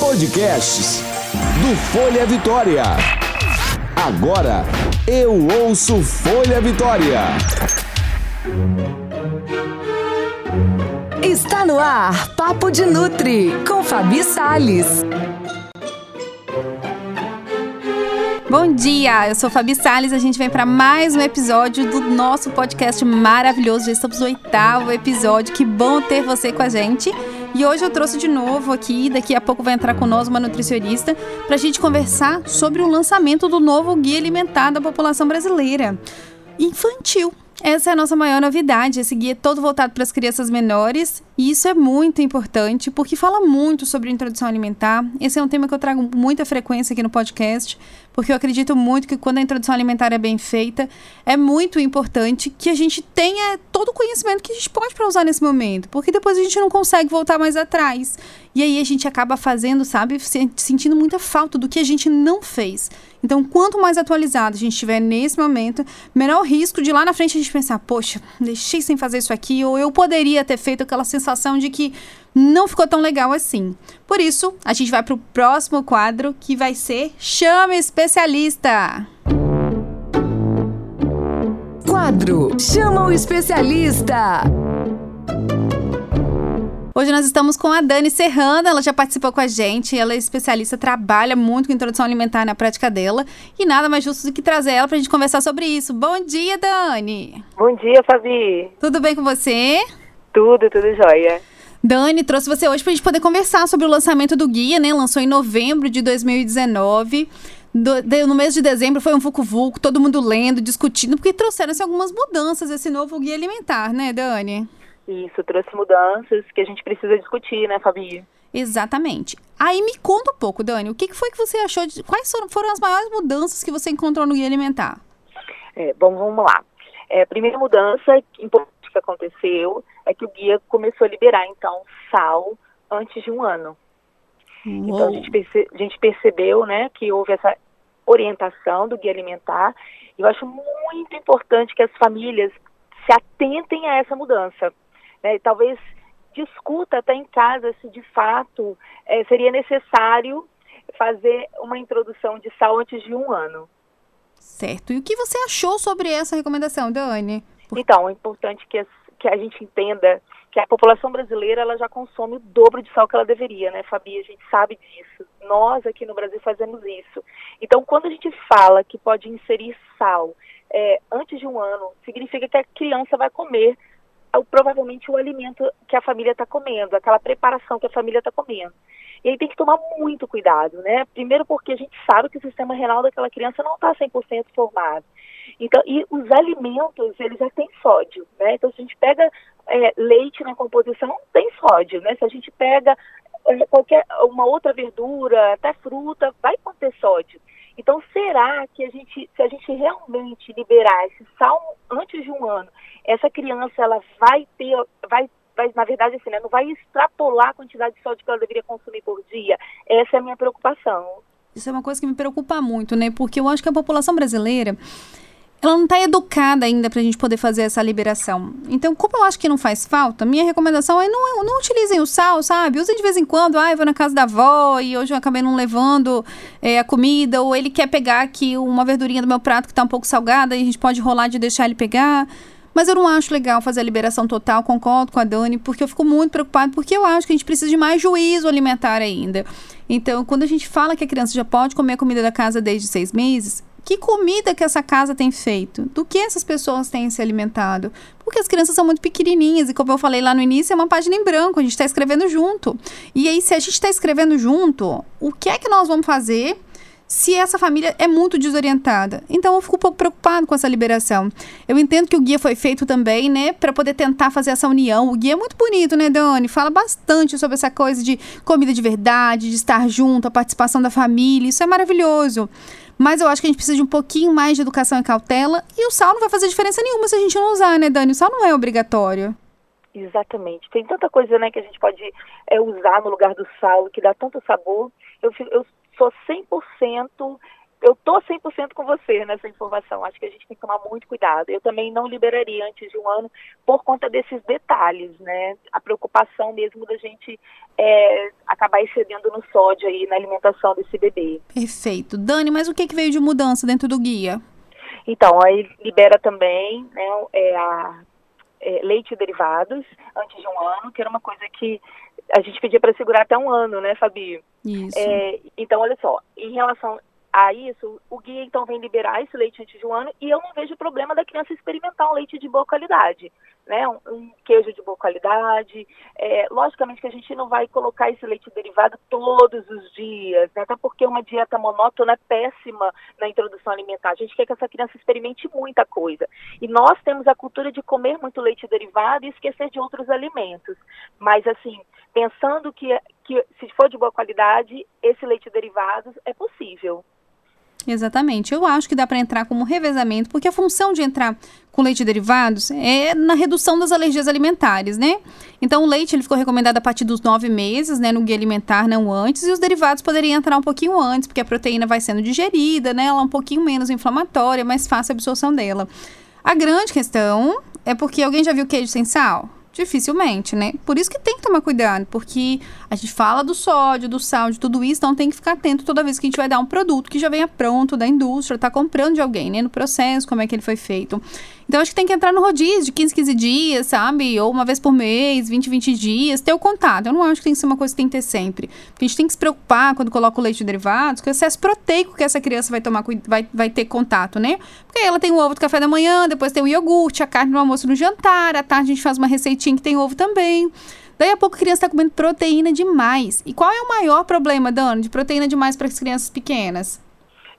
Podcasts do Folha Vitória. Agora eu ouço Folha Vitória. Está no ar Papo de Nutri com Fabi Sales. Bom dia, eu sou Fabi Salles. A gente vem para mais um episódio do nosso podcast maravilhoso. Já estamos no oitavo episódio. Que bom ter você com a gente. E hoje eu trouxe de novo aqui, daqui a pouco vai entrar nós uma nutricionista, para a gente conversar sobre o lançamento do novo Guia Alimentar da População Brasileira Infantil. Essa é a nossa maior novidade. Esse guia é todo voltado para as crianças menores e isso é muito importante porque fala muito sobre introdução alimentar. Esse é um tema que eu trago muita frequência aqui no podcast, porque eu acredito muito que quando a introdução alimentar é bem feita, é muito importante que a gente tenha todo o conhecimento que a gente pode para usar nesse momento, porque depois a gente não consegue voltar mais atrás. E aí a gente acaba fazendo, sabe, sentindo muita falta do que a gente não fez. Então, quanto mais atualizado a gente estiver nesse momento, menor o risco de lá na frente a gente pensar, poxa, deixei sem fazer isso aqui, ou eu poderia ter feito aquela sensação de que não ficou tão legal assim. Por isso, a gente vai para o próximo quadro que vai ser Chame Especialista. Quadro Chama o Especialista. Hoje nós estamos com a Dani Serrano, ela já participou com a gente, ela é especialista, trabalha muito com introdução alimentar na prática dela e nada mais justo do que trazer ela para a gente conversar sobre isso. Bom dia, Dani! Bom dia, Fabi! Tudo bem com você? Tudo, tudo jóia. Dani, trouxe você hoje para a gente poder conversar sobre o lançamento do guia, né? Lançou em novembro de 2019. Do, de, no mês de dezembro foi um vucu-vucu, todo mundo lendo, discutindo, porque trouxeram-se algumas mudanças esse novo guia alimentar, né, Dani? Isso, trouxe mudanças que a gente precisa discutir, né, Fabi? Exatamente. Aí me conta um pouco, Dani, o que foi que você achou de. Quais foram as maiores mudanças que você encontrou no Guia Alimentar? É, bom, vamos lá. É, primeira mudança importante que aconteceu é que o guia começou a liberar, então, sal antes de um ano. Uou. Então a gente, perce, a gente percebeu né, que houve essa orientação do guia alimentar. E eu acho muito importante que as famílias se atentem a essa mudança né, talvez discuta até em casa se de fato é, seria necessário fazer uma introdução de sal antes de um ano. Certo. E o que você achou sobre essa recomendação, Dani? Então, é importante que, que a gente entenda que a população brasileira ela já consome o dobro de sal que ela deveria, né, Fabi? A gente sabe disso. Nós aqui no Brasil fazemos isso. Então, quando a gente fala que pode inserir sal é, antes de um ano, significa que a criança vai comer provavelmente o alimento que a família está comendo, aquela preparação que a família está comendo. E aí tem que tomar muito cuidado, né? Primeiro porque a gente sabe que o sistema renal daquela criança não está 100% formado. Então, e os alimentos, eles já têm sódio, né? Então, se a gente pega é, leite na composição, tem sódio, né? Se a gente pega é, qualquer uma outra verdura, até fruta, vai conter sódio. Então, será que a gente, se a gente realmente liberar esse sal antes de um ano, essa criança ela vai ter, vai, vai na verdade assim, né, não vai extrapolar a quantidade de sódio que ela deveria consumir por dia? Essa é a minha preocupação. Isso é uma coisa que me preocupa muito, né? Porque eu acho que a população brasileira ela não está educada ainda para a gente poder fazer essa liberação. Então, como eu acho que não faz falta, minha recomendação é não, não utilizem o sal, sabe? Usem de vez em quando. Ah, eu vou na casa da avó e hoje eu acabei não levando é, a comida. Ou ele quer pegar aqui uma verdurinha do meu prato que está um pouco salgada e a gente pode rolar de deixar ele pegar. Mas eu não acho legal fazer a liberação total, concordo com a Dani, porque eu fico muito preocupada, porque eu acho que a gente precisa de mais juízo alimentar ainda. Então, quando a gente fala que a criança já pode comer a comida da casa desde seis meses, que comida que essa casa tem feito? Do que essas pessoas têm se alimentado? Porque as crianças são muito pequenininhas e, como eu falei lá no início, é uma página em branco, a gente está escrevendo junto. E aí, se a gente está escrevendo junto, o que é que nós vamos fazer se essa família é muito desorientada. Então eu fico um pouco preocupado com essa liberação. Eu entendo que o guia foi feito também, né, para poder tentar fazer essa união. O guia é muito bonito, né, Dani? Fala bastante sobre essa coisa de comida de verdade, de estar junto, a participação da família. Isso é maravilhoso. Mas eu acho que a gente precisa de um pouquinho mais de educação e cautela. E o sal não vai fazer diferença nenhuma se a gente não usar, né, Dani? O sal não é obrigatório. Exatamente. Tem tanta coisa, né, que a gente pode é, usar no lugar do sal, que dá tanto sabor. Eu, eu sou 100% eu tô 100% com você nessa informação. Acho que a gente tem que tomar muito cuidado. Eu também não liberaria antes de um ano por conta desses detalhes, né? A preocupação mesmo da gente é, acabar excedendo no sódio aí na alimentação desse bebê. Perfeito. Dani, mas o que, que veio de mudança dentro do guia? Então, aí libera também né, é, a, é, leite e derivados antes de um ano, que era uma coisa que a gente pedia para segurar até um ano, né, Fabi? Isso. É, então, olha só, em relação a isso, o guia então vem liberar esse leite antes de um ano e eu não vejo problema da criança experimentar um leite de boa qualidade, né? Um, um queijo de boa qualidade. É, logicamente que a gente não vai colocar esse leite derivado todos os dias, né? até porque uma dieta monótona é péssima na introdução alimentar. A gente quer que essa criança experimente muita coisa. E nós temos a cultura de comer muito leite derivado e esquecer de outros alimentos. Mas assim, pensando que, que se for de boa qualidade, esse leite derivado é possível. Exatamente. Eu acho que dá para entrar como revezamento, porque a função de entrar com leite derivados é na redução das alergias alimentares, né? Então, o leite ele ficou recomendado a partir dos nove meses, né, no guia alimentar, não antes, e os derivados poderiam entrar um pouquinho antes, porque a proteína vai sendo digerida, né? Ela é um pouquinho menos inflamatória, mais fácil a absorção dela. A grande questão é porque alguém já viu queijo sem sal? Dificilmente, né? Por isso que tem que tomar cuidado, porque a gente fala do sódio, do sal, de tudo isso, então tem que ficar atento toda vez que a gente vai dar um produto que já venha pronto da indústria, tá comprando de alguém, né? No processo, como é que ele foi feito. Então, acho que tem que entrar no rodízio de 15, 15 dias, sabe? Ou uma vez por mês, 20, 20 dias, ter o contato. Eu não acho que tem que ser uma coisa que tem que ter sempre. Porque a gente tem que se preocupar quando coloca o leite de derivados com o excesso proteico que essa criança vai tomar, vai, vai ter contato, né? Porque ela tem o ovo do café da manhã, depois tem o iogurte, a carne no almoço no jantar, à tarde a gente faz uma receitinha que tem ovo também. Daí a pouco a criança está comendo proteína demais. E qual é o maior problema, Dani, de proteína demais para as crianças pequenas?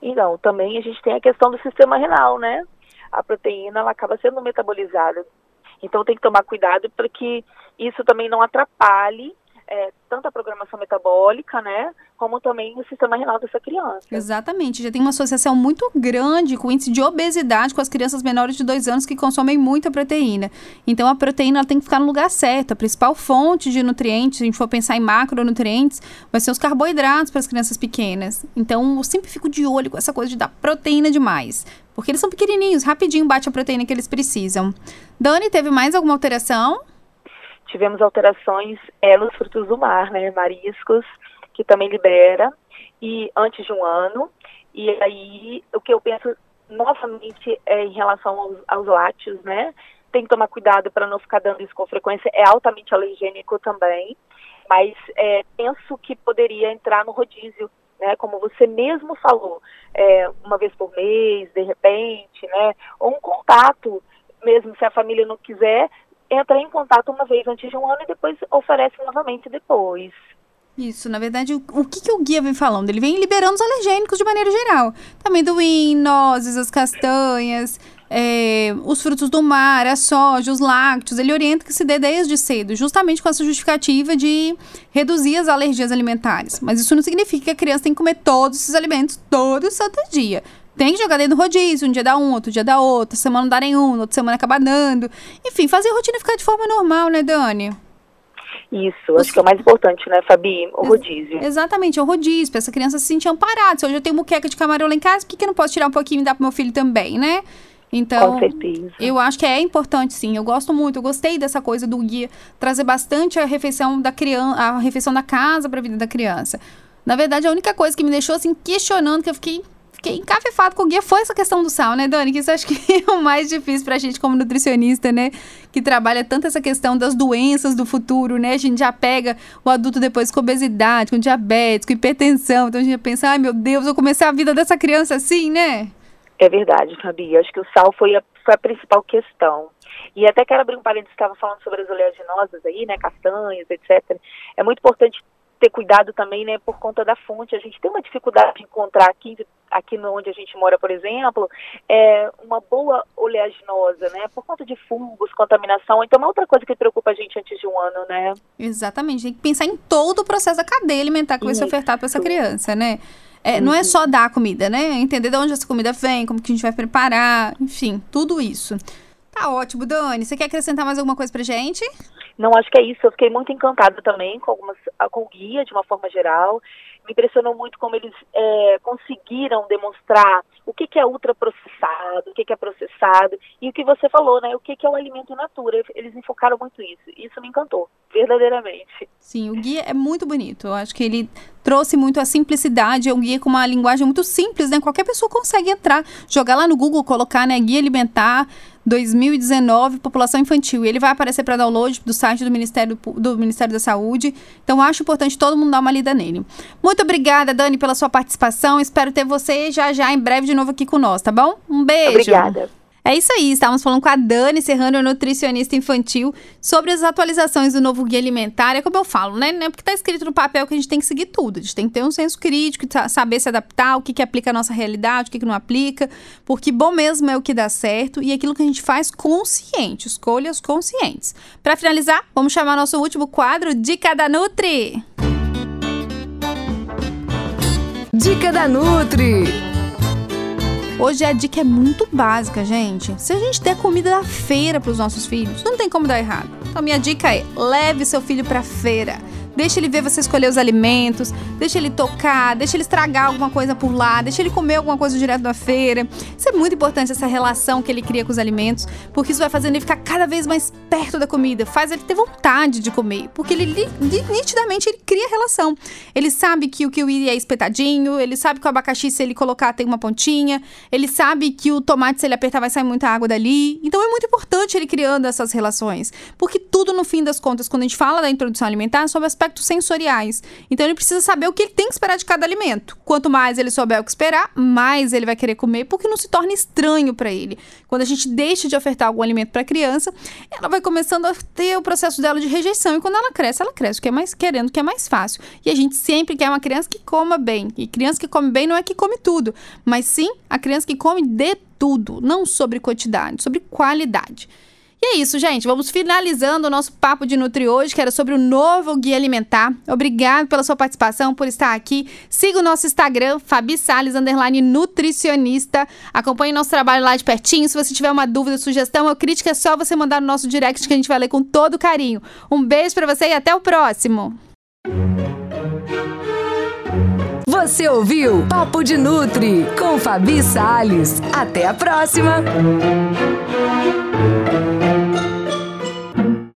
Então, também a gente tem a questão do sistema renal, né? a proteína ela acaba sendo metabolizada. Então tem que tomar cuidado para que isso também não atrapalhe é, tanto a programação metabólica, né, como também o sistema renal dessa criança. Exatamente, já tem uma associação muito grande com o índice de obesidade com as crianças menores de dois anos que consomem muita proteína. Então a proteína tem que ficar no lugar certo. A principal fonte de nutrientes, se a gente for pensar em macronutrientes, vai ser os carboidratos para as crianças pequenas. Então eu sempre fico de olho com essa coisa de dar proteína demais. Porque eles são pequenininhos, rapidinho bate a proteína que eles precisam. Dani, teve mais alguma alteração? Tivemos alterações é, nos frutos do mar, né, mariscos, que também libera, e antes de um ano. E aí, o que eu penso novamente é em relação aos, aos né? Tem que tomar cuidado para não ficar dando isso com frequência. É altamente alergênico também, mas é, penso que poderia entrar no rodízio, né? Como você mesmo falou, é, uma vez por mês, de repente, né? Ou um contato, mesmo se a família não quiser, entra em contato uma vez antes de um ano e depois oferece novamente depois. Isso, na verdade, o, o que, que o guia vem falando? Ele vem liberando os alergênicos de maneira geral. Amendoim, nozes, as castanhas, é, os frutos do mar, a soja, os lácteos. Ele orienta que se dê desde cedo, justamente com essa justificativa de reduzir as alergias alimentares. Mas isso não significa que a criança tem que comer todos esses alimentos todo santo dia. Tem que jogar dentro do rodízio, um dia dá um, outro dia dá outro, semana não dá nenhum, outra semana acaba dando. Enfim, fazer a rotina ficar de forma normal, né, Dani? Isso, acho que é o mais importante, né, Fabi? O rodízio. Exatamente, é o rodízio, para essa criança se sentir amparada. Se hoje eu tenho muqueca de camarão lá em casa, por que, que eu não posso tirar um pouquinho e dar pro meu filho também, né? Então, Com certeza. eu acho que é importante, sim. Eu gosto muito, eu gostei dessa coisa do guia trazer bastante a refeição da criança, a refeição da casa para a vida da criança. Na verdade, a única coisa que me deixou assim questionando, que eu fiquei fiquei encafifado com o guia foi essa questão do sal, né, Dani? Que isso acho que é o mais difícil pra gente como nutricionista, né? Que trabalha tanto essa questão das doenças do futuro, né? A gente já pega o adulto depois com obesidade, com diabetes, com hipertensão. Então a gente já pensa, ai meu Deus, vou começar a vida dessa criança assim, né? É verdade, Fabi. Acho que o sal foi a, foi a principal questão. E até quero abrir um parênteses, estava falando sobre as oleaginosas aí, né, castanhas, etc. É muito importante ter cuidado também, né, por conta da fonte. A gente tem uma dificuldade de encontrar aqui, aqui onde a gente mora, por exemplo, é uma boa oleaginosa, né, por conta de fungos, contaminação. Então, é outra coisa que preocupa a gente antes de um ano, né? Exatamente. Tem que pensar em todo o processo da cadeia alimentar que vai ser ofertado para essa criança, né? É. Não é uhum. só dar a comida, né? Entender de onde essa comida vem, como que a gente vai preparar, enfim, tudo isso. Tá ótimo, Dani. Você quer acrescentar mais alguma coisa pra gente? Não, acho que é isso. Eu fiquei muito encantada também com algumas com o guia de uma forma geral, me impressionou muito como eles é, conseguiram demonstrar o que, que é ultraprocessado, o que, que é processado, e o que você falou, né? O que, que é o alimento in natura. Eles enfocaram muito isso. Isso me encantou, verdadeiramente. Sim, o guia é muito bonito. Eu acho que ele trouxe muito a simplicidade. É um guia com uma linguagem muito simples, né? Qualquer pessoa consegue entrar, jogar lá no Google, colocar, né? Guia alimentar 2019, população infantil. E ele vai aparecer para download do site do Ministério, do Ministério da Saúde. Então, acho importante todo mundo dar uma lida nele. Muito obrigada, Dani, pela sua participação. Espero ter você já já em breve de novo aqui nós, tá bom? Um beijo. Obrigada. É isso aí, estávamos falando com a Dani Serrano, nutricionista infantil, sobre as atualizações do novo guia alimentar. É como eu falo, né? Não é porque está escrito no papel que a gente tem que seguir tudo. A gente tem que ter um senso crítico, saber se adaptar, o que, que aplica à nossa realidade, o que, que não aplica. Porque bom mesmo é o que dá certo e aquilo que a gente faz consciente, escolhas conscientes. Para finalizar, vamos chamar nosso último quadro, Dica da Nutri. Dica da Nutri. Hoje a dica é muito básica, gente. Se a gente der comida da feira para os nossos filhos, não tem como dar errado. Então, minha dica é: leve seu filho para feira. Deixa ele ver você escolher os alimentos, deixa ele tocar, deixa ele estragar alguma coisa por lá, deixa ele comer alguma coisa direto da feira. Isso é muito importante, essa relação que ele cria com os alimentos, porque isso vai fazendo ele ficar cada vez mais perto da comida, faz ele ter vontade de comer, porque ele nitidamente ele cria relação. Ele sabe que o kiwi é espetadinho, ele sabe que o abacaxi, se ele colocar, tem uma pontinha, ele sabe que o tomate, se ele apertar, vai sair muita água dali. Então é muito importante ele criando essas relações, porque tudo, no fim das contas, quando a gente fala da introdução alimentar, é sobre aspectos aspectos sensoriais. Então ele precisa saber o que ele tem que esperar de cada alimento. Quanto mais ele souber o que esperar, mais ele vai querer comer, porque não se torna estranho para ele. Quando a gente deixa de ofertar algum alimento para a criança, ela vai começando a ter o processo dela de rejeição e quando ela cresce, ela cresce, que é mais querendo, que é mais fácil. E a gente sempre quer uma criança que coma bem. E criança que come bem não é que come tudo, mas sim a criança que come de tudo, não sobre quantidade, sobre qualidade. E é isso, gente. Vamos finalizando o nosso papo de Nutri hoje, que era sobre o novo guia alimentar. Obrigado pela sua participação, por estar aqui. Siga o nosso Instagram, Fabi Salles, underline nutricionista. Acompanhe nosso trabalho lá de pertinho. Se você tiver uma dúvida, sugestão ou crítica, é só você mandar no nosso direct que a gente vai ler com todo carinho. Um beijo para você e até o próximo. Você ouviu Papo de Nutri com Fabi Salles. Até a próxima.